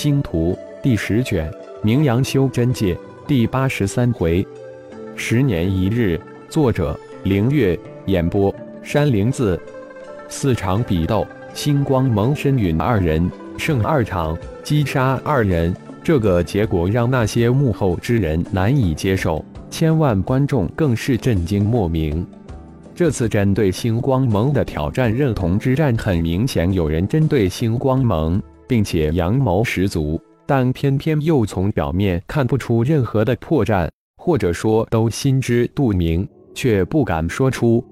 星图第十卷，名扬修真界第八十三回，十年一日。作者：凌月。演播：山灵子。四场比斗，星光蒙身陨二人胜二场，击杀二人。这个结果让那些幕后之人难以接受，千万观众更是震惊莫名。这次针对星光盟的挑战认同之战，很明显有人针对星光盟。并且阳谋十足，但偏偏又从表面看不出任何的破绽，或者说都心知肚明，却不敢说出。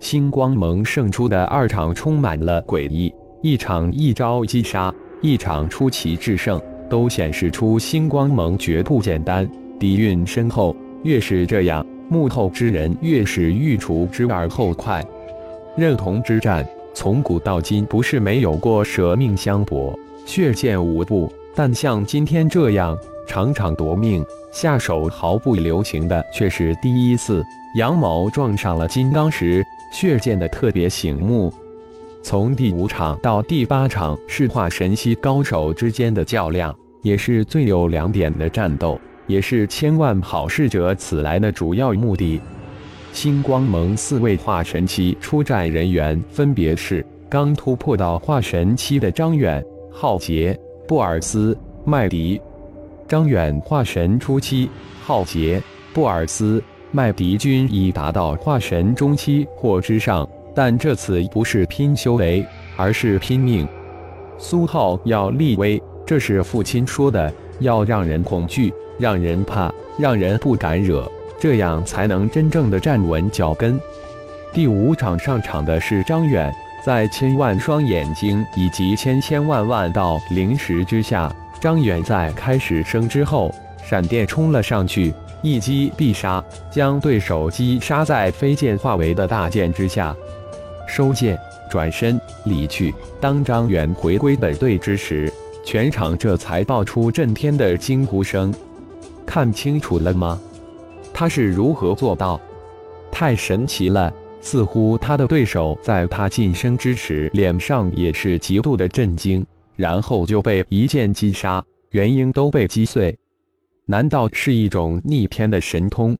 星光盟胜出的二场充满了诡异，一场一招击杀，一场出奇制胜，都显示出星光盟绝不简单，底蕴深厚。越是这样，幕后之人越是欲除之而后快。认同之战从古到今不是没有过舍命相搏。血溅无步，但像今天这样场场夺命、下手毫不留情的却是第一次。杨某撞上了金刚石，血溅的特别醒目。从第五场到第八场是化神期高手之间的较量，也是最有亮点的战斗，也是千万好事者此来的主要目的。星光盟四位化神期出战人员分别是刚突破到化神期的张远。浩劫、布尔斯、麦迪、张远化神初期，浩劫、布尔斯、麦迪均已达到化神中期或之上，但这次不是拼修为，而是拼命。苏浩要立威，这是父亲说的，要让人恐惧，让人怕，让人不敢惹，这样才能真正的站稳脚跟。第五场上场的是张远。在千万双眼睛以及千千万万道灵石之下，张远在开始生之后，闪电冲了上去，一击必杀，将对手击杀在飞剑化为的大剑之下。收剑，转身离去。当张远回归本队之时，全场这才爆出震天的惊呼声。看清楚了吗？他是如何做到？太神奇了！似乎他的对手在他晋升之时，脸上也是极度的震惊，然后就被一剑击杀，元婴都被击碎。难道是一种逆天的神通？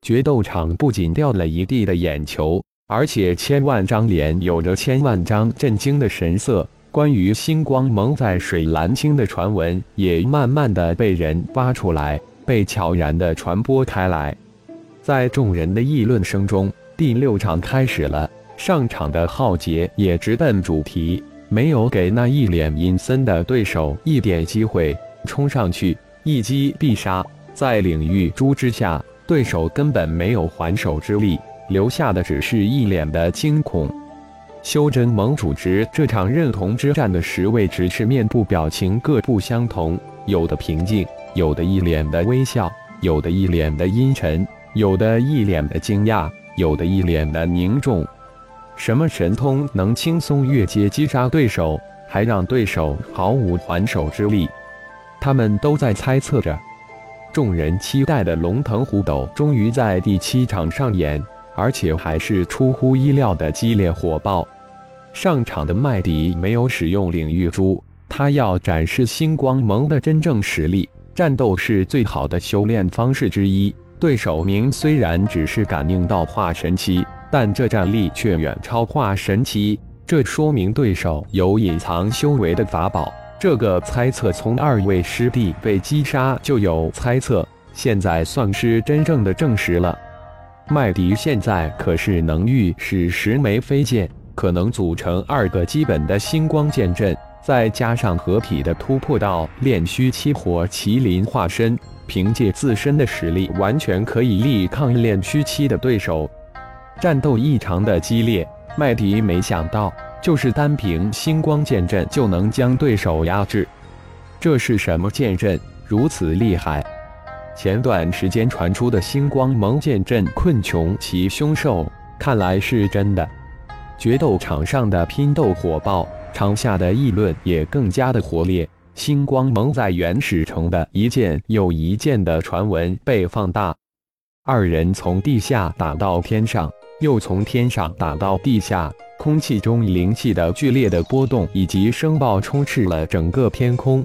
决斗场不仅掉了一地的眼球，而且千万张脸有着千万张震惊的神色。关于星光蒙在水蓝青的传闻，也慢慢的被人挖出来，被悄然的传播开来。在众人的议论声中。第六场开始了，上场的浩劫也直奔主题，没有给那一脸阴森的对手一点机会，冲上去一击必杀。在领域珠之下，对手根本没有还手之力，留下的只是一脸的惊恐。修真盟主持这场认同之战的十位执事面部表情各不相同，有的平静，有的一脸的微笑，有的一脸的阴沉，有的一脸的惊讶。有的一脸的凝重，什么神通能轻松越阶击杀对手，还让对手毫无还手之力？他们都在猜测着。众人期待的龙腾虎斗终于在第七场上演，而且还是出乎意料的激烈火爆。上场的麦迪没有使用领域珠，他要展示星光盟的真正实力。战斗是最好的修炼方式之一。对手明虽然只是感应到化神期，但这战力却远超化神期，这说明对手有隐藏修为的法宝。这个猜测从二位师弟被击杀就有猜测，现在算是真正的证实了。麦迪现在可是能御使十枚飞剑，可能组成二个基本的星光剑阵，再加上合体的突破到炼虚七火麒麟化身。凭借自身的实力，完全可以力抗炼虚期的对手。战斗异常的激烈，麦迪没想到，就是单凭星光剑阵就能将对手压制。这是什么剑阵？如此厉害！前段时间传出的星光蒙剑阵困穷其凶兽，看来是真的。决斗场上的拼斗火爆，场下的议论也更加的活烈。星光盟在原始城的一件又一件的传闻被放大，二人从地下打到天上，又从天上打到地下，空气中灵气的剧烈的波动以及声爆充斥了整个天空。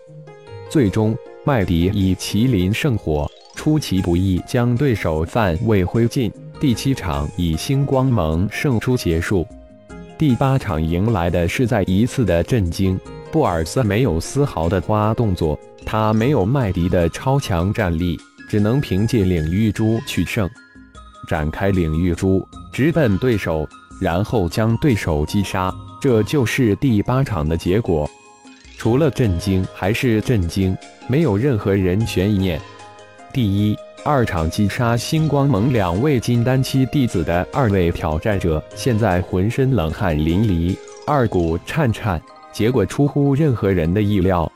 最终，麦迪以麒麟圣火出其不意将对手范围灰烬。第七场以星光盟胜出结束。第八场迎来的是再一次的震惊。布尔斯没有丝毫的花动作，他没有麦迪的超强战力，只能凭借领域珠取胜。展开领域珠，直奔对手，然后将对手击杀。这就是第八场的结果。除了震惊还是震惊，没有任何人悬疑念。第一、二场击杀星光盟两位金丹期弟子的二位挑战者，现在浑身冷汗淋漓，二股颤颤。结果出乎任何人的意料。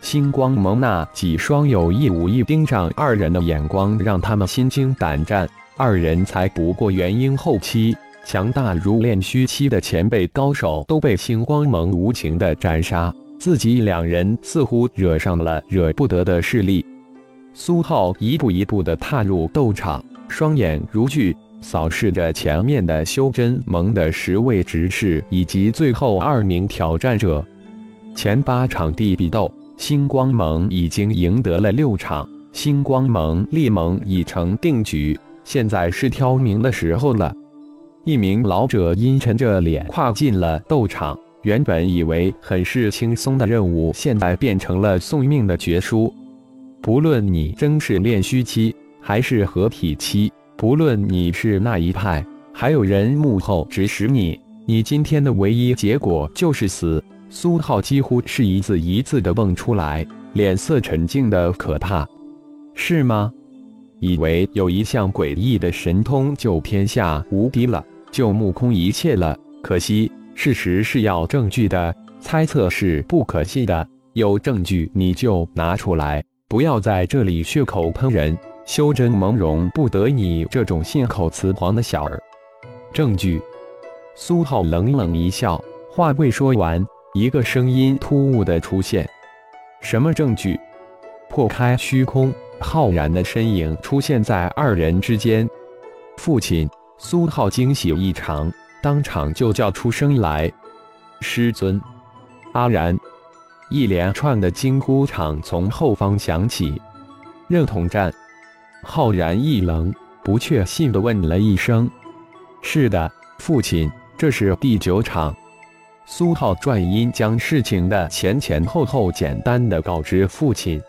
星光盟那几双有意无意盯上二人的眼光，让他们心惊胆战。二人才不过元婴后期。强大如炼虚期的前辈高手都被星光盟无情的斩杀，自己两人似乎惹上了惹不得的势力。苏浩一步一步的踏入斗场，双眼如炬，扫视着前面的修真盟的十位执事以及最后二名挑战者。前八场地比斗，星光盟已经赢得了六场，星光盟力盟已成定局，现在是挑明的时候了。一名老者阴沉着脸跨进了斗场。原本以为很是轻松的任务，现在变成了送命的绝书。不论你真是炼虚期还是合体期，不论你是哪一派，还有人幕后指使你，你今天的唯一结果就是死。苏浩几乎是一字一字的蹦出来，脸色沉静的可怕。是吗？以为有一项诡异的神通就天下无敌了？就目空一切了。可惜，事实是要证据的，猜测是不可信的。有证据你就拿出来，不要在这里血口喷人。修真盟容不得你这种信口雌黄的小儿。证据？苏浩冷冷一笑，话未说完，一个声音突兀的出现：“什么证据？”破开虚空，浩然的身影出现在二人之间。父亲。苏浩惊喜异常，当场就叫出声来：“师尊！”阿然，一连串的惊呼场从后方响起。认同战，浩然一愣，不确信的问了一声：“是的，父亲，这是第九场。”苏浩转音将事情的前前后后简单的告知父亲。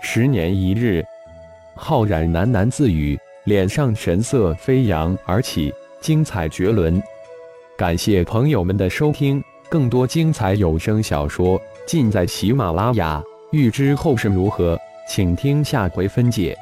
十年一日，浩然喃喃自语。脸上神色飞扬而起，精彩绝伦。感谢朋友们的收听，更多精彩有声小说尽在喜马拉雅。欲知后事如何，请听下回分解。